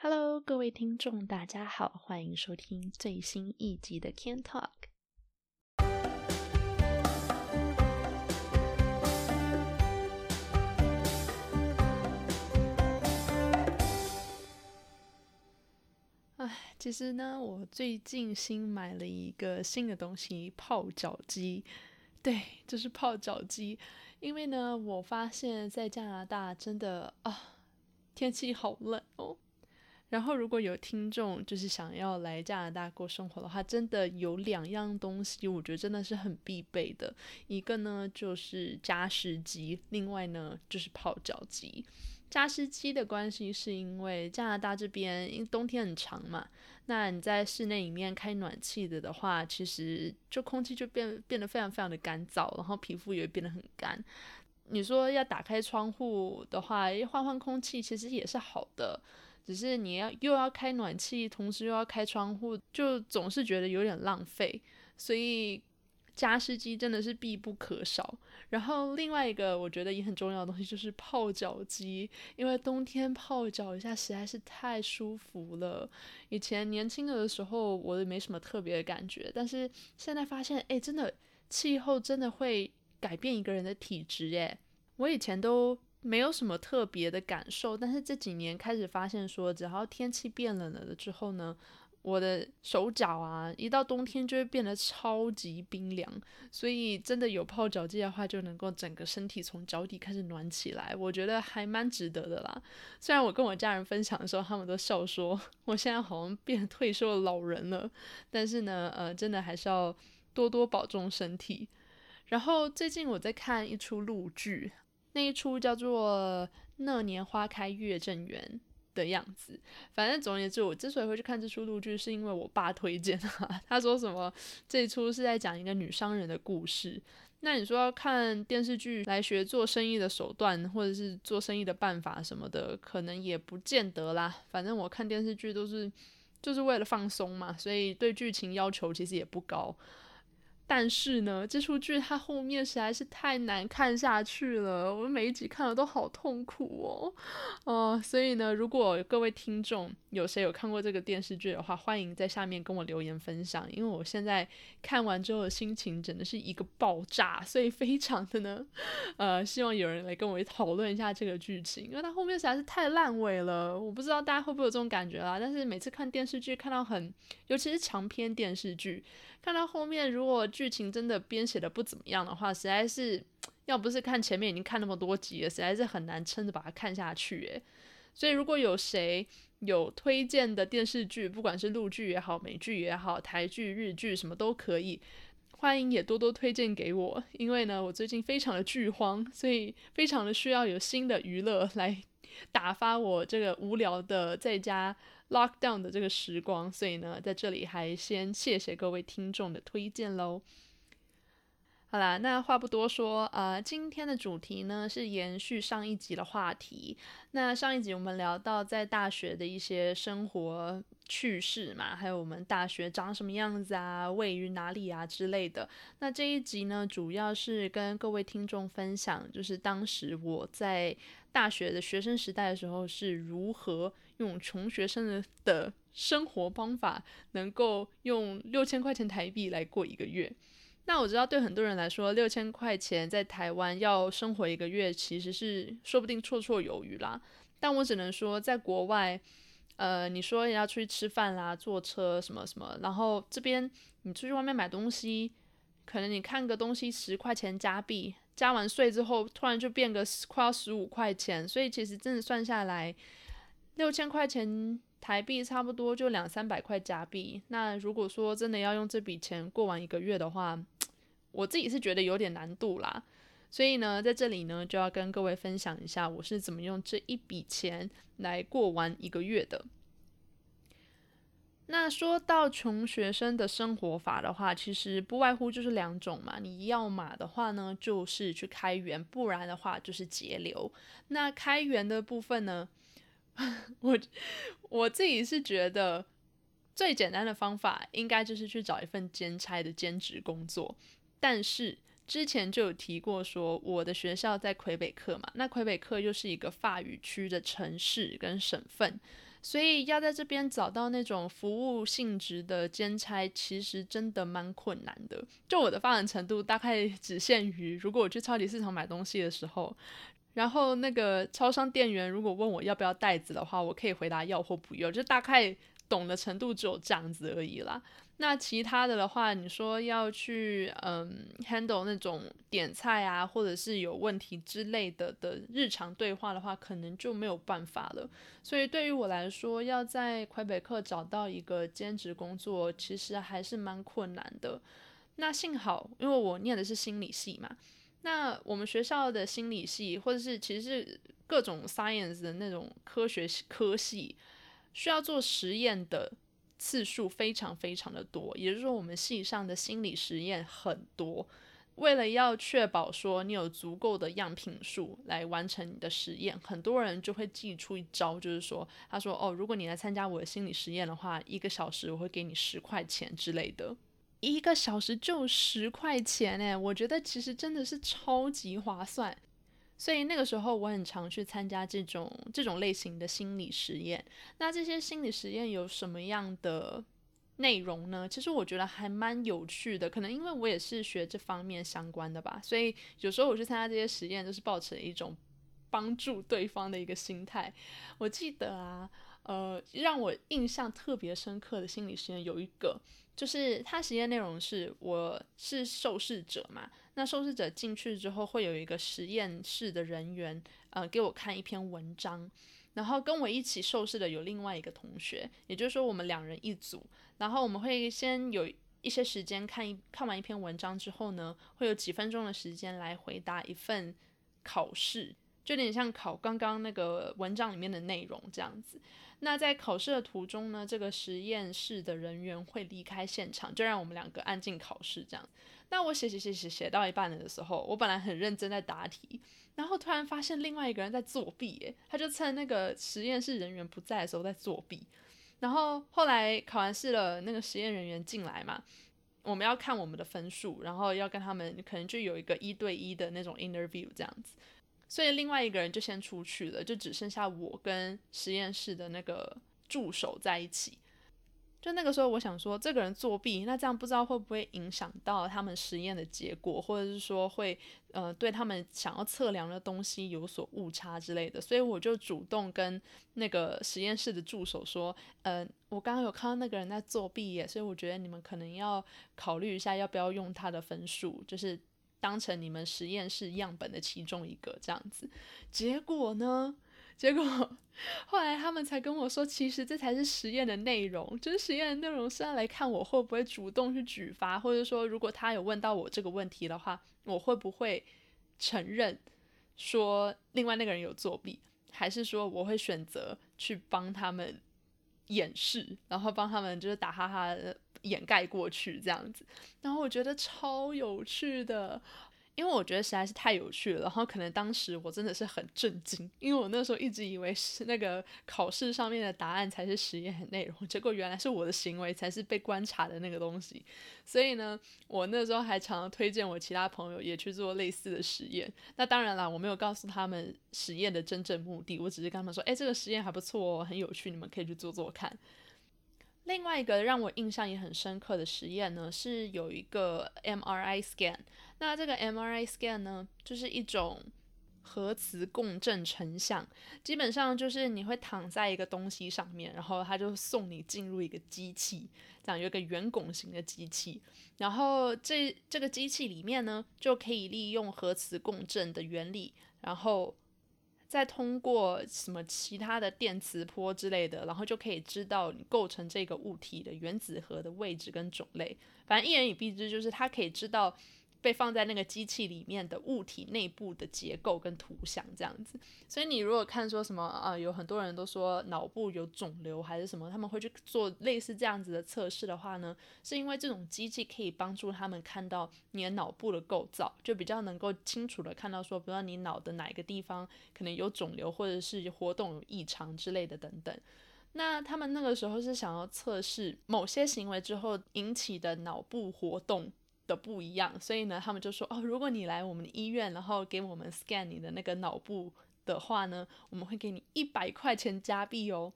Hello，各位听众，大家好，欢迎收听最新一集的 Can Talk。哎，其实呢，我最近新买了一个新的东西——泡脚机。对，就是泡脚机。因为呢，我发现在加拿大真的啊，天气好冷哦。然后，如果有听众就是想要来加拿大过生活的话，真的有两样东西，我觉得真的是很必备的。一个呢就是加湿机，另外呢就是泡脚机。加湿机的关系是因为加拿大这边因为冬天很长嘛，那你在室内里面开暖气的的话，其实就空气就变变得非常非常的干燥，然后皮肤也会变得很干。你说要打开窗户的话，换换空气其实也是好的。只是你要又要开暖气，同时又要开窗户，就总是觉得有点浪费，所以加湿机真的是必不可少。然后另外一个我觉得也很重要的东西就是泡脚机，因为冬天泡脚一下实在是太舒服了。以前年轻的时候我也没什么特别的感觉，但是现在发现，哎，真的气候真的会改变一个人的体质，哎，我以前都。没有什么特别的感受，但是这几年开始发现说，只要天气变冷了之后呢，我的手脚啊，一到冬天就会变得超级冰凉。所以真的有泡脚机的话，就能够整个身体从脚底开始暖起来，我觉得还蛮值得的啦。虽然我跟我家人分享的时候，他们都笑说 我现在好像变退休老人了，但是呢，呃，真的还是要多多保重身体。然后最近我在看一出陆剧。那一出叫做《那年花开月正圆》的样子，反正总而言之，我之所以会去看这出陆剧，是因为我爸推荐的。他说什么这一出是在讲一个女商人的故事。那你说要看电视剧来学做生意的手段，或者是做生意的办法什么的，可能也不见得啦。反正我看电视剧都是就是为了放松嘛，所以对剧情要求其实也不高。但是呢，这出剧它后面实在是太难看下去了，我每一集看了都好痛苦哦，哦，所以呢，如果各位听众有谁有看过这个电视剧的话，欢迎在下面跟我留言分享，因为我现在看完之后的心情真的是一个爆炸，所以非常的呢，呃，希望有人来跟我讨论一下这个剧情，因为它后面实在是太烂尾了，我不知道大家会不会有这种感觉啦，但是每次看电视剧看到很，尤其是长篇电视剧，看到后面如果剧情真的编写的不怎么样的话，实在是要不是看前面已经看那么多集了，实在是很难撑着把它看下去诶。所以如果有谁有推荐的电视剧，不管是陆剧也好、美剧也好、台剧、日剧什么都可以，欢迎也多多推荐给我。因为呢，我最近非常的剧荒，所以非常的需要有新的娱乐来打发我这个无聊的在家。Lockdown 的这个时光，所以呢，在这里还先谢谢各位听众的推荐喽。好啦，那话不多说，呃，今天的主题呢是延续上一集的话题。那上一集我们聊到在大学的一些生活趣事嘛，还有我们大学长什么样子啊，位于哪里啊之类的。那这一集呢，主要是跟各位听众分享，就是当时我在大学的学生时代的时候是如何用穷学生的的生活方法，能够用六千块钱台币来过一个月。那我知道，对很多人来说，六千块钱在台湾要生活一个月，其实是说不定绰绰有余啦。但我只能说，在国外，呃，你说要出去吃饭啦、坐车什么什么，然后这边你出去外面买东西，可能你看个东西十块钱加币，加完税之后，突然就变个快要十五块钱，所以其实真的算下来，六千块钱。台币差不多就两三百块加币。那如果说真的要用这笔钱过完一个月的话，我自己是觉得有点难度啦。所以呢，在这里呢，就要跟各位分享一下我是怎么用这一笔钱来过完一个月的。那说到穷学生的生活法的话，其实不外乎就是两种嘛。你要嘛的话呢，就是去开源；不然的话就是节流。那开源的部分呢？我我自己是觉得最简单的方法，应该就是去找一份兼差的兼职工作。但是之前就有提过，说我的学校在魁北克嘛，那魁北克又是一个法语区的城市跟省份，所以要在这边找到那种服务性质的兼差，其实真的蛮困难的。就我的发展程度，大概只限于如果我去超级市场买东西的时候，然后那个超商店员如果问我要不要袋子的话，我可以回答要或不要，就大概懂的程度只有这样子而已啦。那其他的的话，你说要去嗯 handle 那种点菜啊，或者是有问题之类的的日常对话的话，可能就没有办法了。所以对于我来说，要在魁北克找到一个兼职工作，其实还是蛮困难的。那幸好，因为我念的是心理系嘛，那我们学校的心理系，或者是其实是各种 science 的那种科学科系，需要做实验的。次数非常非常的多，也就是说，我们系上的心理实验很多。为了要确保说你有足够的样品数来完成你的实验，很多人就会寄出一招，就是说，他说：“哦，如果你来参加我的心理实验的话，一个小时我会给你十块钱之类的。”一个小时就十块钱诶，我觉得其实真的是超级划算。所以那个时候我很常去参加这种这种类型的心理实验。那这些心理实验有什么样的内容呢？其实我觉得还蛮有趣的。可能因为我也是学这方面相关的吧，所以有时候我去参加这些实验，都是抱持一种帮助对方的一个心态。我记得啊，呃，让我印象特别深刻的心理实验有一个。就是他实验内容是，我是受试者嘛，那受试者进去之后会有一个实验室的人员，呃，给我看一篇文章，然后跟我一起受试的有另外一个同学，也就是说我们两人一组，然后我们会先有一些时间看一看完一篇文章之后呢，会有几分钟的时间来回答一份考试，就有点像考刚刚那个文章里面的内容这样子。那在考试的途中呢，这个实验室的人员会离开现场，就让我们两个安静考试这样。那我写写写写写到一半的时候，我本来很认真在答题，然后突然发现另外一个人在作弊，诶，他就趁那个实验室人员不在的时候在作弊。然后后来考完试了，那个实验人员进来嘛，我们要看我们的分数，然后要跟他们可能就有一个一对一的那种 interview 这样子。所以另外一个人就先出去了，就只剩下我跟实验室的那个助手在一起。就那个时候，我想说，这个人作弊，那这样不知道会不会影响到他们实验的结果，或者是说会呃对他们想要测量的东西有所误差之类的。所以我就主动跟那个实验室的助手说，呃，我刚刚有看到那个人在作弊耶，所以我觉得你们可能要考虑一下，要不要用他的分数，就是。当成你们实验室样本的其中一个这样子，结果呢？结果后来他们才跟我说，其实这才是实验的内容，就是实验的内容是要来看我会不会主动去举发，或者说如果他有问到我这个问题的话，我会不会承认说另外那个人有作弊，还是说我会选择去帮他们掩饰，然后帮他们就是打哈哈。掩盖过去这样子，然后我觉得超有趣的，因为我觉得实在是太有趣了。然后可能当时我真的是很震惊，因为我那时候一直以为是那个考试上面的答案才是实验的内容，结果原来是我的行为才是被观察的那个东西。所以呢，我那时候还常常推荐我其他朋友也去做类似的实验。那当然啦，我没有告诉他们实验的真正目的，我只是跟他们说，哎，这个实验还不错哦，很有趣，你们可以去做做看。另外一个让我印象也很深刻的实验呢，是有一个 MRI scan。那这个 MRI scan 呢，就是一种核磁共振成像，基本上就是你会躺在一个东西上面，然后它就送你进入一个机器，这样有一个圆拱形的机器，然后这这个机器里面呢，就可以利用核磁共振的原理，然后。再通过什么其他的电磁波之类的，然后就可以知道你构成这个物体的原子核的位置跟种类。反正一言以蔽之，就是它可以知道。被放在那个机器里面的物体内部的结构跟图像这样子，所以你如果看说什么啊，有很多人都说脑部有肿瘤还是什么，他们会去做类似这样子的测试的话呢，是因为这种机器可以帮助他们看到你的脑部的构造，就比较能够清楚的看到说，比如说你脑的哪一个地方可能有肿瘤或者是活动有异常之类的等等。那他们那个时候是想要测试某些行为之后引起的脑部活动。的不一样，所以呢，他们就说哦，如果你来我们医院，然后给我们 scan 你的那个脑部的话呢，我们会给你一百块钱加币哦。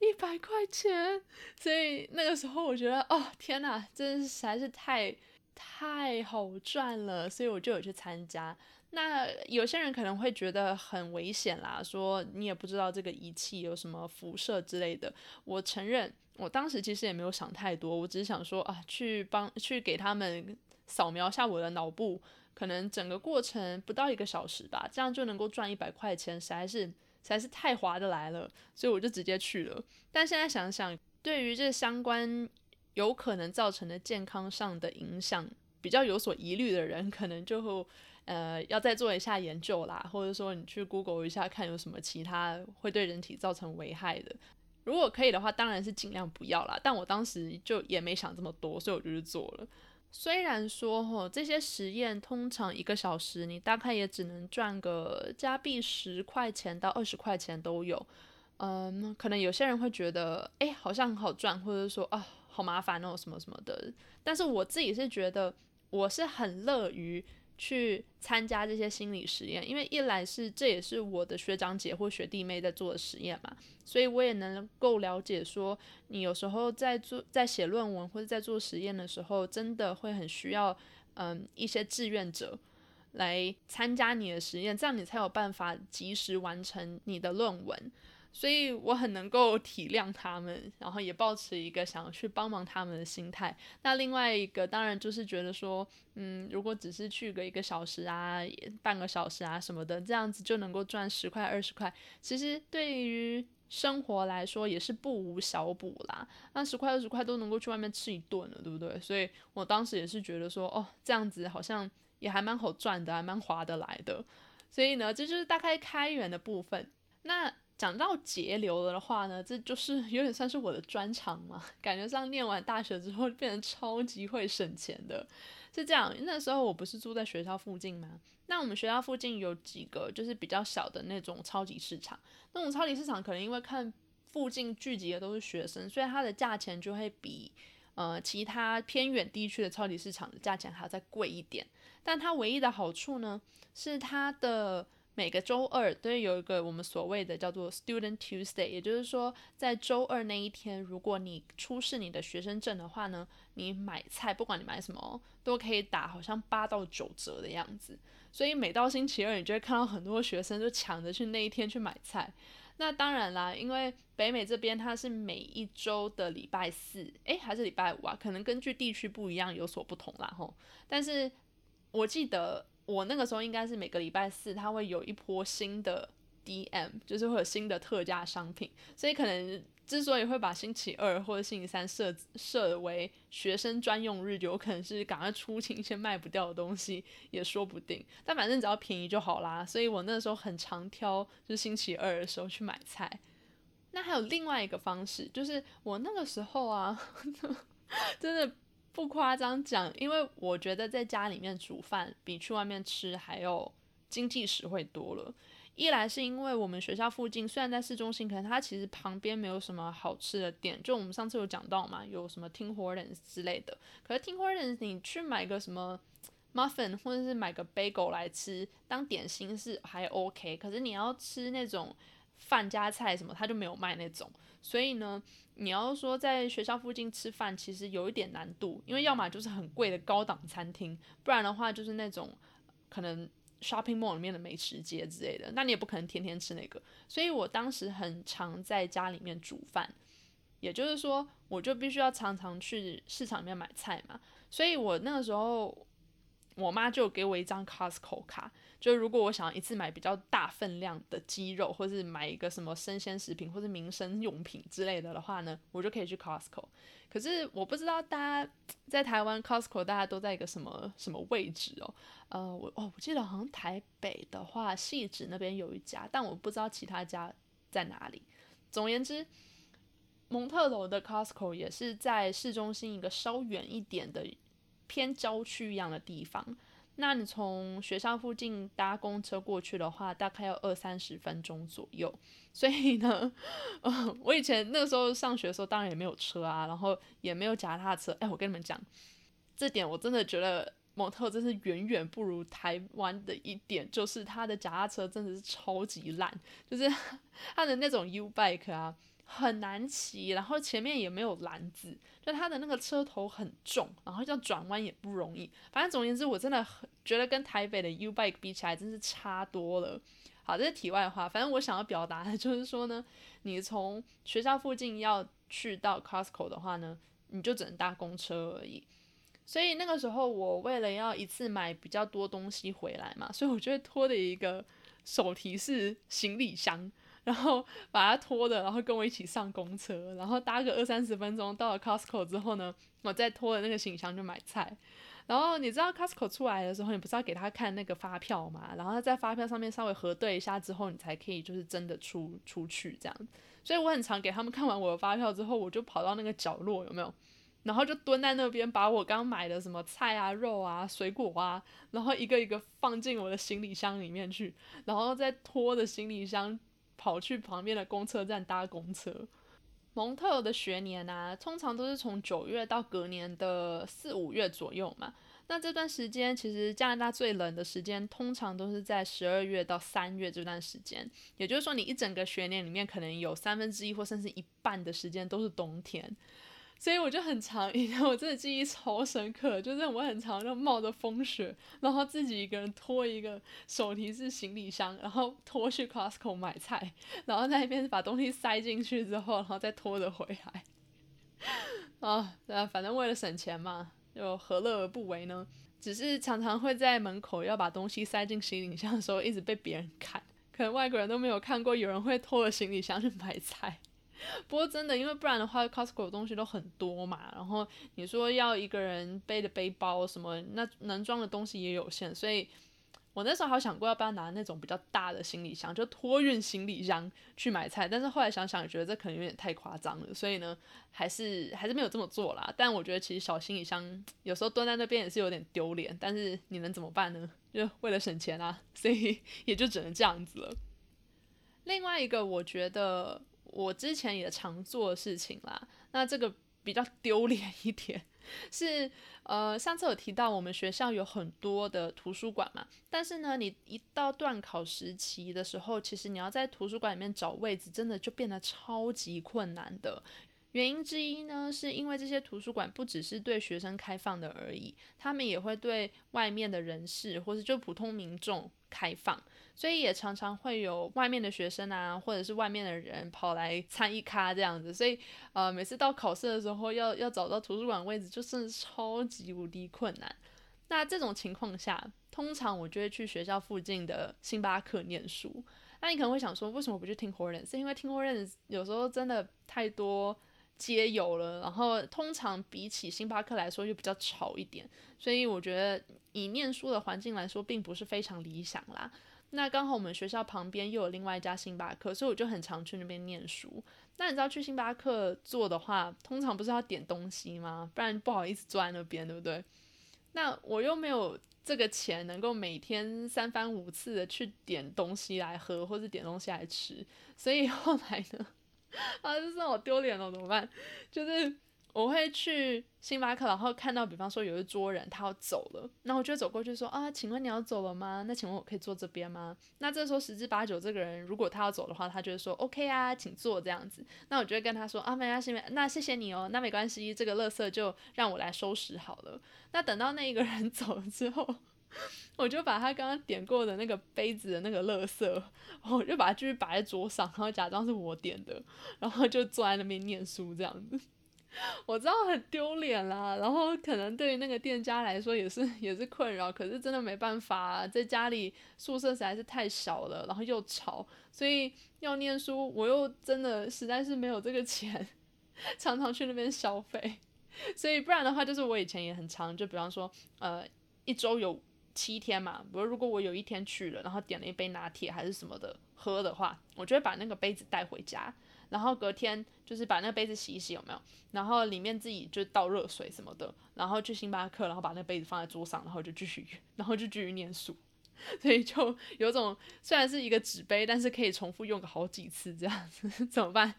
一百块钱，所以那个时候我觉得，哦天哪，真是实在是太太好赚了，所以我就有去参加。那有些人可能会觉得很危险啦，说你也不知道这个仪器有什么辐射之类的。我承认，我当时其实也没有想太多，我只是想说啊，去帮去给他们扫描下我的脑部，可能整个过程不到一个小时吧，这样就能够赚一百块钱，实在是实在是太划得来了，所以我就直接去了。但现在想想，对于这相关有可能造成的健康上的影响比较有所疑虑的人，可能就。呃，要再做一下研究啦，或者说你去 Google 一下，看有什么其他会对人体造成危害的。如果可以的话，当然是尽量不要啦。但我当时就也没想这么多，所以我就去做了。虽然说吼，这些实验通常一个小时你大概也只能赚个加币十块钱到二十块钱都有。嗯，可能有些人会觉得，哎，好像很好赚，或者说啊，好麻烦哦，什么什么的。但是我自己是觉得，我是很乐于。去参加这些心理实验，因为一来是这也是我的学长姐或学弟妹在做的实验嘛，所以我也能够了解说，你有时候在做在写论文或者在做实验的时候，真的会很需要嗯一些志愿者来参加你的实验，这样你才有办法及时完成你的论文。所以我很能够体谅他们，然后也保持一个想要去帮忙他们的心态。那另外一个当然就是觉得说，嗯，如果只是去个一个小时啊、半个小时啊什么的，这样子就能够赚十块、二十块，其实对于生活来说也是不无小补啦。那十块、二十块都能够去外面吃一顿了，对不对？所以我当时也是觉得说，哦，这样子好像也还蛮好赚的，还蛮划得来的。所以呢，这就是大概开源的部分。那讲到节流了的话呢，这就是有点算是我的专长嘛。感觉上念完大学之后变成超级会省钱的，是这样。那时候我不是住在学校附近吗？那我们学校附近有几个就是比较小的那种超级市场。那种超级市场可能因为看附近聚集的都是学生，所以它的价钱就会比呃其他偏远地区的超级市场的价钱还要再贵一点。但它唯一的好处呢，是它的。每个周二都有一个我们所谓的叫做 Student Tuesday，也就是说，在周二那一天，如果你出示你的学生证的话呢，你买菜，不管你买什么，都可以打好像八到九折的样子。所以每到星期二，你就会看到很多学生就抢着去那一天去买菜。那当然啦，因为北美这边它是每一周的礼拜四，诶，还是礼拜五啊？可能根据地区不一样有所不同啦吼。但是我记得。我那个时候应该是每个礼拜四，它会有一波新的 DM，就是会有新的特价商品，所以可能之所以会把星期二或者星期三设设为学生专用日，有可能是赶快出清一些卖不掉的东西，也说不定。但反正只要便宜就好啦，所以我那个时候很常挑，就是星期二的时候去买菜。那还有另外一个方式，就是我那个时候啊，真的。不夸张讲，因为我觉得在家里面煮饭比去外面吃还要经济实惠多了。一来是因为我们学校附近虽然在市中心，可能它其实旁边没有什么好吃的店。就我们上次有讲到嘛，有什么 Tim Hortons 之类的。可是 Tim Hortons 你去买个什么 muffin 或者是买个 bagel 来吃当点心是还 OK。可是你要吃那种饭加菜什么，他就没有卖那种。所以呢。你要说在学校附近吃饭，其实有一点难度，因为要么就是很贵的高档餐厅，不然的话就是那种可能 shopping mall 里面的美食街之类的，那你也不可能天天吃那个。所以我当时很常在家里面煮饭，也就是说，我就必须要常常去市场里面买菜嘛。所以我那个时候，我妈就给我一张 Costco 卡。就如果我想一次买比较大分量的鸡肉，或是买一个什么生鲜食品或者民生用品之类的的话呢，我就可以去 Costco。可是我不知道大家在台湾 Costco 大家都在一个什么什么位置哦？呃，我哦，我记得好像台北的话，汐止那边有一家，但我不知道其他家在哪里。总言之，蒙特楼的 Costco 也是在市中心一个稍远一点的偏郊区一样的地方。那你从学校附近搭公车过去的话，大概要二三十分钟左右。所以呢，呃，我以前那个时候上学的时候，当然也没有车啊，然后也没有脚踏车。哎，我跟你们讲，这点我真的觉得蒙特真是远远不如台湾的一点，就是它的脚踏车真的是超级烂，就是 它的那种 U bike 啊，很难骑，然后前面也没有篮子，就它的那个车头很重，然后要转弯也不容易。反正总而言之，我真的很觉得跟台北的 U bike 比起来，真是差多了。好，这是题外话。反正我想要表达的就是说呢，你从学校附近要去到 Costco 的话呢，你就只能搭公车而已。所以那个时候，我为了要一次买比较多东西回来嘛，所以我就会拖着一个手提式行李箱，然后把它拖着，然后跟我一起上公车，然后搭个二三十分钟到了 Costco 之后呢，我再拖着那个行李箱去买菜。然后你知道 Costco 出来的时候，你不是要给他看那个发票嘛？然后他在发票上面稍微核对一下之后，你才可以就是真的出出去这样。所以我很常给他们看完我的发票之后，我就跑到那个角落，有没有？然后就蹲在那边，把我刚买的什么菜啊、肉啊、水果啊，然后一个一个放进我的行李箱里面去，然后再拖着行李箱跑去旁边的公车站搭公车。蒙特的学年啊，通常都是从九月到隔年的四五月左右嘛。那这段时间，其实加拿大最冷的时间，通常都是在十二月到三月这段时间。也就是说，你一整个学年里面，可能有三分之一或甚至一半的时间都是冬天。所以我就很常，以前我真的记忆超深刻，就是我很常就冒着风雪，然后自己一个人拖一个手提式行李箱，然后拖去 Costco 买菜，然后在那边把东西塞进去之后，然后再拖着回来。啊，对反正为了省钱嘛，就何乐而不为呢？只是常常会在门口要把东西塞进行李箱的时候，一直被别人看，可能外国人都没有看过有人会拖着行李箱去买菜。不过真的，因为不然的话，Costco 的东西都很多嘛。然后你说要一个人背的背包什么，那能装的东西也有限。所以我那时候好想过要不要拿那种比较大的行李箱，就托运行李箱去买菜。但是后来想想，觉得这可能有点太夸张了，所以呢，还是还是没有这么做啦。但我觉得其实小行李箱有时候蹲在那边也是有点丢脸。但是你能怎么办呢？就为了省钱啊，所以也就只能这样子了。另外一个，我觉得。我之前也常做的事情啦，那这个比较丢脸一点，是呃上次有提到我们学校有很多的图书馆嘛，但是呢，你一到段考时期的时候，其实你要在图书馆里面找位置，真的就变得超级困难的。原因之一呢，是因为这些图书馆不只是对学生开放的而已，他们也会对外面的人士或者就普通民众开放。所以也常常会有外面的学生啊，或者是外面的人跑来参一咖这样子，所以呃每次到考试的时候要要找到图书馆位置，就是超级无敌困难。那这种情况下，通常我就会去学校附近的星巴克念书。那你可能会想说，为什么不去听活人是因为听 h o r n s 有时候真的太多街有了，然后通常比起星巴克来说又比较吵一点，所以我觉得以念书的环境来说，并不是非常理想啦。那刚好我们学校旁边又有另外一家星巴克，所以我就很常去那边念书。那你知道去星巴克坐的话，通常不是要点东西吗？不然不好意思坐在那边，对不对？那我又没有这个钱，能够每天三番五次的去点东西来喝，或者点东西来吃。所以后来呢，啊，这让我丢脸了，怎么办？就是。我会去星巴克，然后看到，比方说有一桌人他要走了，那我就走过去说啊，请问你要走了吗？那请问我可以坐这边吗？那这时候十之八九，这个人如果他要走的话，他就会说 OK 啊，请坐这样子。那我就会跟他说啊，没关系，那谢谢你哦，那没关系，这个垃圾就让我来收拾好了。那等到那一个人 走了之后，我就把他刚刚点过的那个杯子的那个垃圾，我就把它继续摆在桌上，然后假装是我点的，然后就坐在那边念书这样子。我知道很丢脸啦，然后可能对于那个店家来说也是也是困扰，可是真的没办法，在家里宿舍实在是太小了，然后又吵，所以要念书，我又真的实在是没有这个钱，常常去那边消费，所以不然的话，就是我以前也很常，就比方说，呃，一周有七天嘛，比如如果我有一天去了，然后点了一杯拿铁还是什么的喝的话，我就会把那个杯子带回家。然后隔天就是把那个杯子洗一洗，有没有？然后里面自己就倒热水什么的，然后去星巴克，然后把那杯子放在桌上，然后就继续，然后就继续念书。所以就有种虽然是一个纸杯，但是可以重复用个好几次这样子，怎么办？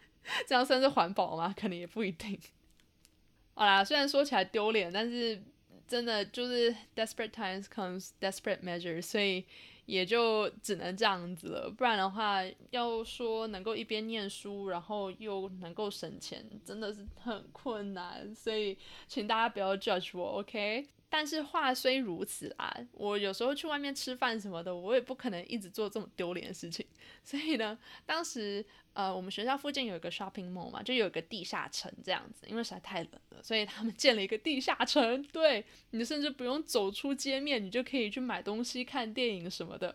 这样算是环保吗？可能也不一定。好啦，虽然说起来丢脸，但是真的就是 desperate times comes desperate measures，所以也就只能这样子了。不然的话，要说能够一边念书，然后又能够省钱，真的是很困难。所以，请大家不要 judge 我，OK？但是话虽如此啊，我有时候去外面吃饭什么的，我也不可能一直做这么丢脸的事情。所以呢，当时呃，我们学校附近有一个 shopping mall 嘛，就有一个地下城这样子，因为实在太冷了，所以他们建了一个地下城。对你甚至不用走出街面，你就可以去买东西、看电影什么的。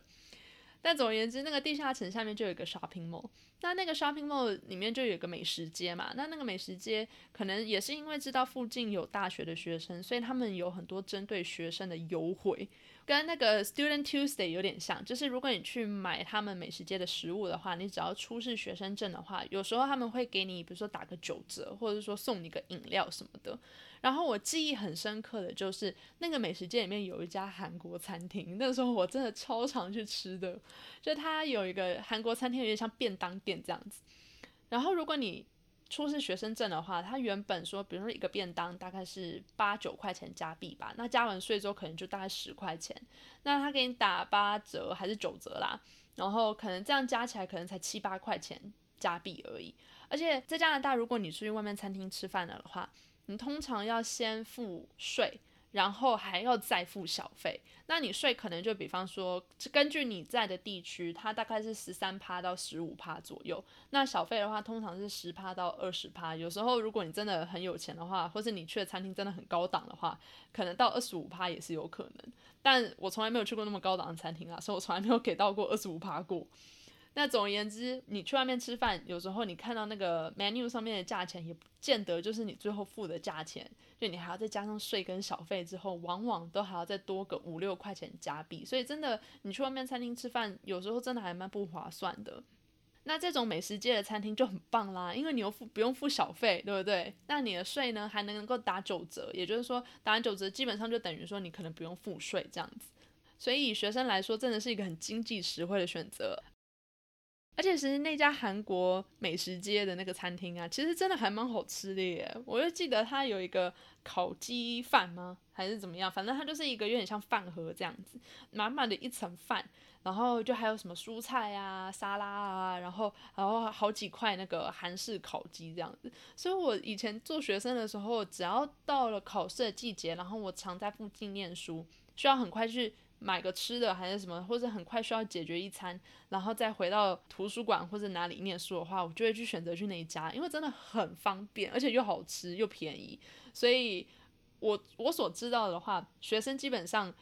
但总而言之，那个地下城下面就有一个 shopping mall。那那个 shopping mall 里面就有个美食街嘛。那那个美食街可能也是因为知道附近有大学的学生，所以他们有很多针对学生的优惠，跟那个 Student Tuesday 有点像。就是如果你去买他们美食街的食物的话，你只要出示学生证的话，有时候他们会给你，比如说打个九折，或者说送你个饮料什么的。然后我记忆很深刻的就是那个美食街里面有一家韩国餐厅，那时候我真的超常去吃的，就它有一个韩国餐厅，有点像便当店这样子。然后如果你出示学生证的话，它原本说，比如说一个便当大概是八九块钱加币吧，那加完税之后可能就大概十块钱，那他给你打八折还是九折啦，然后可能这样加起来可能才七八块钱加币而已。而且在加拿大，如果你出去外面餐厅吃饭了的话，你通常要先付税，然后还要再付小费。那你税可能就比方说，根据你在的地区，它大概是十三趴到十五趴左右。那小费的话，通常是十趴到二十趴。有时候如果你真的很有钱的话，或是你去的餐厅真的很高档的话，可能到二十五趴也是有可能。但我从来没有去过那么高档的餐厅啊，所以我从来没有给到过二十五趴过。那总而言之，你去外面吃饭，有时候你看到那个 menu 上面的价钱，也不见得就是你最后付的价钱，就你还要再加上税跟小费之后，往往都还要再多个五六块钱加币。所以真的，你去外面餐厅吃饭，有时候真的还蛮不划算的。那这种美食街的餐厅就很棒啦，因为你又付不用付小费，对不对？那你的税呢还能能够打九折，也就是说打完九折，基本上就等于说你可能不用付税这样子。所以以学生来说，真的是一个很经济实惠的选择。而且其实那家韩国美食街的那个餐厅啊，其实真的还蛮好吃的耶。我就记得它有一个烤鸡饭吗，还是怎么样？反正它就是一个有点像饭盒这样子，满满的一层饭，然后就还有什么蔬菜啊、沙拉啊，然后然后好几块那个韩式烤鸡这样子。所以我以前做学生的时候，只要到了考试的季节，然后我常在附近念书，需要很快去。买个吃的还是什么，或者很快需要解决一餐，然后再回到图书馆或者哪里念书的话，我就会去选择去那一家，因为真的很方便，而且又好吃又便宜。所以，我我所知道的话，学生基本上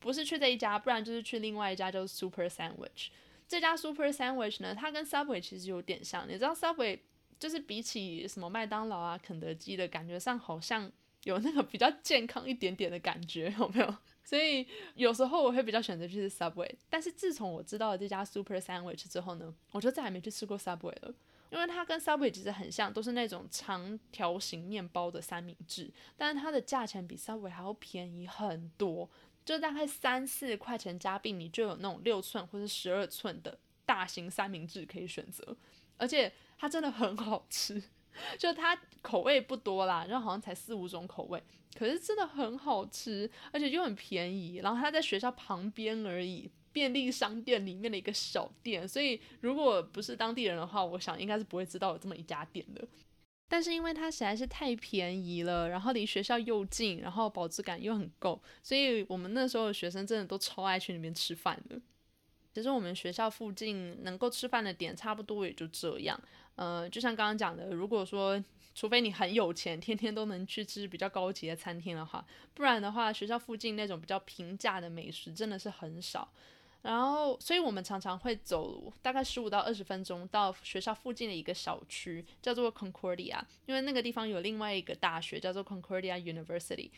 不是去这一家，不然就是去另外一家叫 Super Sandwich。这家 Super Sandwich 呢，它跟 Subway 其实有点像，你知道 Subway 就是比起什么麦当劳啊、肯德基的感觉上，好像有那个比较健康一点点的感觉，有没有？所以有时候我会比较选择去吃 Subway，但是自从我知道了这家 Super Sandwich 之后呢，我就再也没去吃过 Subway 了，因为它跟 Subway 其实很像，都是那种长条形面包的三明治，但是它的价钱比 Subway 还要便宜很多，就大概三四块钱加币，你就有那种六寸或者十二寸的大型三明治可以选择，而且它真的很好吃。就它口味不多啦，然后好像才四五种口味，可是真的很好吃，而且又很便宜。然后它在学校旁边而已，便利商店里面的一个小店，所以如果不是当地人的话，我想应该是不会知道有这么一家店的。但是因为它实在是太便宜了，然后离学校又近，然后保质感又很够，所以我们那时候的学生真的都超爱去那边吃饭的。其实我们学校附近能够吃饭的点差不多也就这样。呃，就像刚刚讲的，如果说除非你很有钱，天天都能去吃比较高级的餐厅的话，不然的话，学校附近那种比较平价的美食真的是很少。然后，所以我们常常会走大概十五到二十分钟到学校附近的一个小区，叫做 Concordia，因为那个地方有另外一个大学叫做 Concordia University。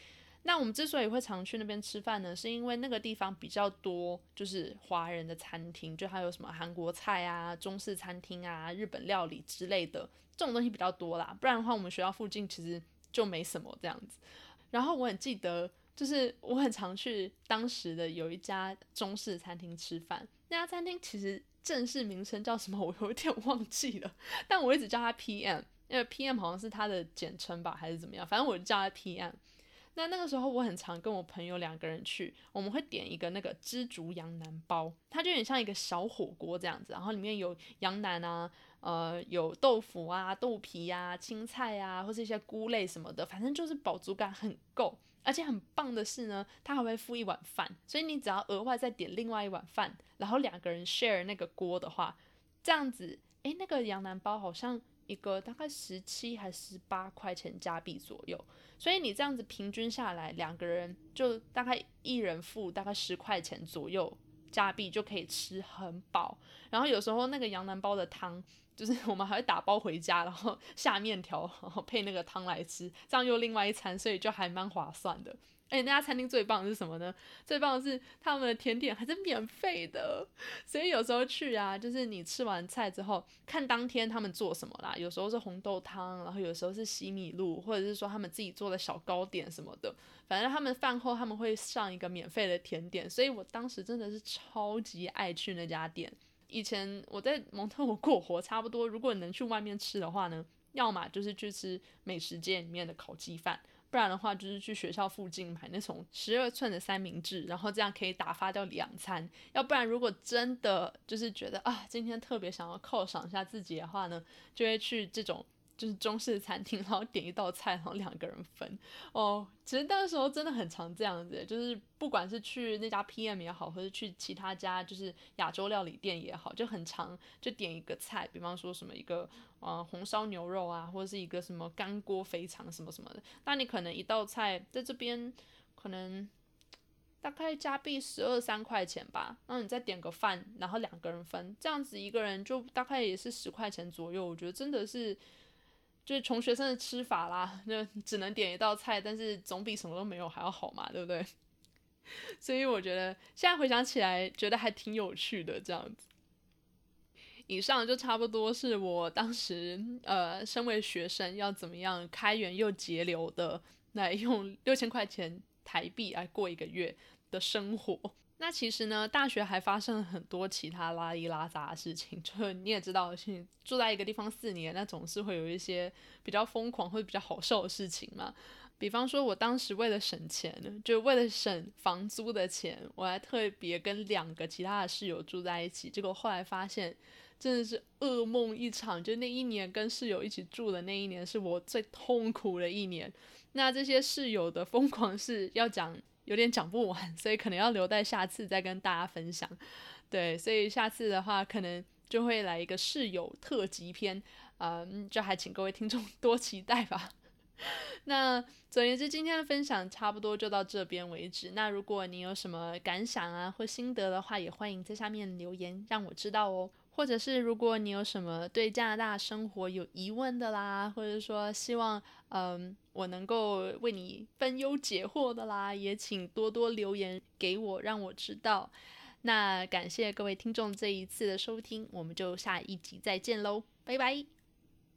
那我们之所以会常去那边吃饭呢，是因为那个地方比较多，就是华人的餐厅，就还有什么韩国菜啊、中式餐厅啊、日本料理之类的这种东西比较多啦。不然的话，我们学校附近其实就没什么这样子。然后我很记得，就是我很常去当时的有一家中式餐厅吃饭，那家餐厅其实正式名称叫什么，我有点忘记了，但我一直叫它 PM，因为 PM 好像是它的简称吧，还是怎么样？反正我就叫它 PM。那那个时候我很常跟我朋友两个人去，我们会点一个那个知足羊腩包，它就有点像一个小火锅这样子，然后里面有羊腩啊，呃，有豆腐啊、豆皮呀、青菜啊，或是一些菇类什么的，反正就是饱足感很够。而且很棒的是呢，他还会附一碗饭，所以你只要额外再点另外一碗饭，然后两个人 share 那个锅的话，这样子，诶，那个羊腩包好像一个大概十七还十八块钱加币左右，所以你这样子平均下来，两个人就大概一人付大概十块钱左右加币就可以吃很饱，然后有时候那个羊腩包的汤。就是我们还会打包回家，然后下面条，然后配那个汤来吃，这样又另外一餐，所以就还蛮划算的。而且那家餐厅最棒的是什么呢？最棒的是他们的甜点还是免费的，所以有时候去啊，就是你吃完菜之后，看当天他们做什么啦。有时候是红豆汤，然后有时候是西米露，或者是说他们自己做的小糕点什么的。反正他们饭后他们会上一个免费的甜点，所以我当时真的是超级爱去那家店。以前我在蒙特我过活差不多，如果能去外面吃的话呢，要么就是去吃美食街里面的烤鸡饭，不然的话就是去学校附近买那种十二寸的三明治，然后这样可以打发掉两餐。要不然如果真的就是觉得啊，今天特别想要犒赏一下自己的话呢，就会去这种。就是中式餐厅，然后点一道菜，然后两个人分哦。其实那个时候真的很常这样子，就是不管是去那家 PM 也好，或者去其他家就是亚洲料理店也好，就很常就点一个菜，比方说什么一个呃红烧牛肉啊，或者是一个什么干锅肥肠什么什么的。那你可能一道菜在这边可能大概加币十二三块钱吧，然后你再点个饭，然后两个人分，这样子一个人就大概也是十块钱左右。我觉得真的是。就是穷学生的吃法啦，就只能点一道菜，但是总比什么都没有还要好嘛，对不对？所以我觉得现在回想起来，觉得还挺有趣的这样子。以上就差不多是我当时呃，身为学生要怎么样开源又节流的来用六千块钱台币来过一个月的生活。那其实呢，大学还发生了很多其他拉里拉杂的事情。就你也知道，住在一个地方四年，那总是会有一些比较疯狂或者比较好笑的事情嘛。比方说，我当时为了省钱，就为了省房租的钱，我还特别跟两个其他的室友住在一起。结果后来发现，真的是噩梦一场。就那一年跟室友一起住的那一年，是我最痛苦的一年。那这些室友的疯狂是要讲。有点讲不完，所以可能要留待下次再跟大家分享。对，所以下次的话，可能就会来一个室友特辑篇，嗯，就还请各位听众 多期待吧。那总而言之，今天的分享差不多就到这边为止。那如果你有什么感想啊或心得的话，也欢迎在下面留言让我知道哦。或者是如果你有什么对加拿大生活有疑问的啦，或者说希望嗯我能够为你分忧解惑的啦，也请多多留言给我，让我知道。那感谢各位听众这一次的收听，我们就下一集再见喽，拜拜。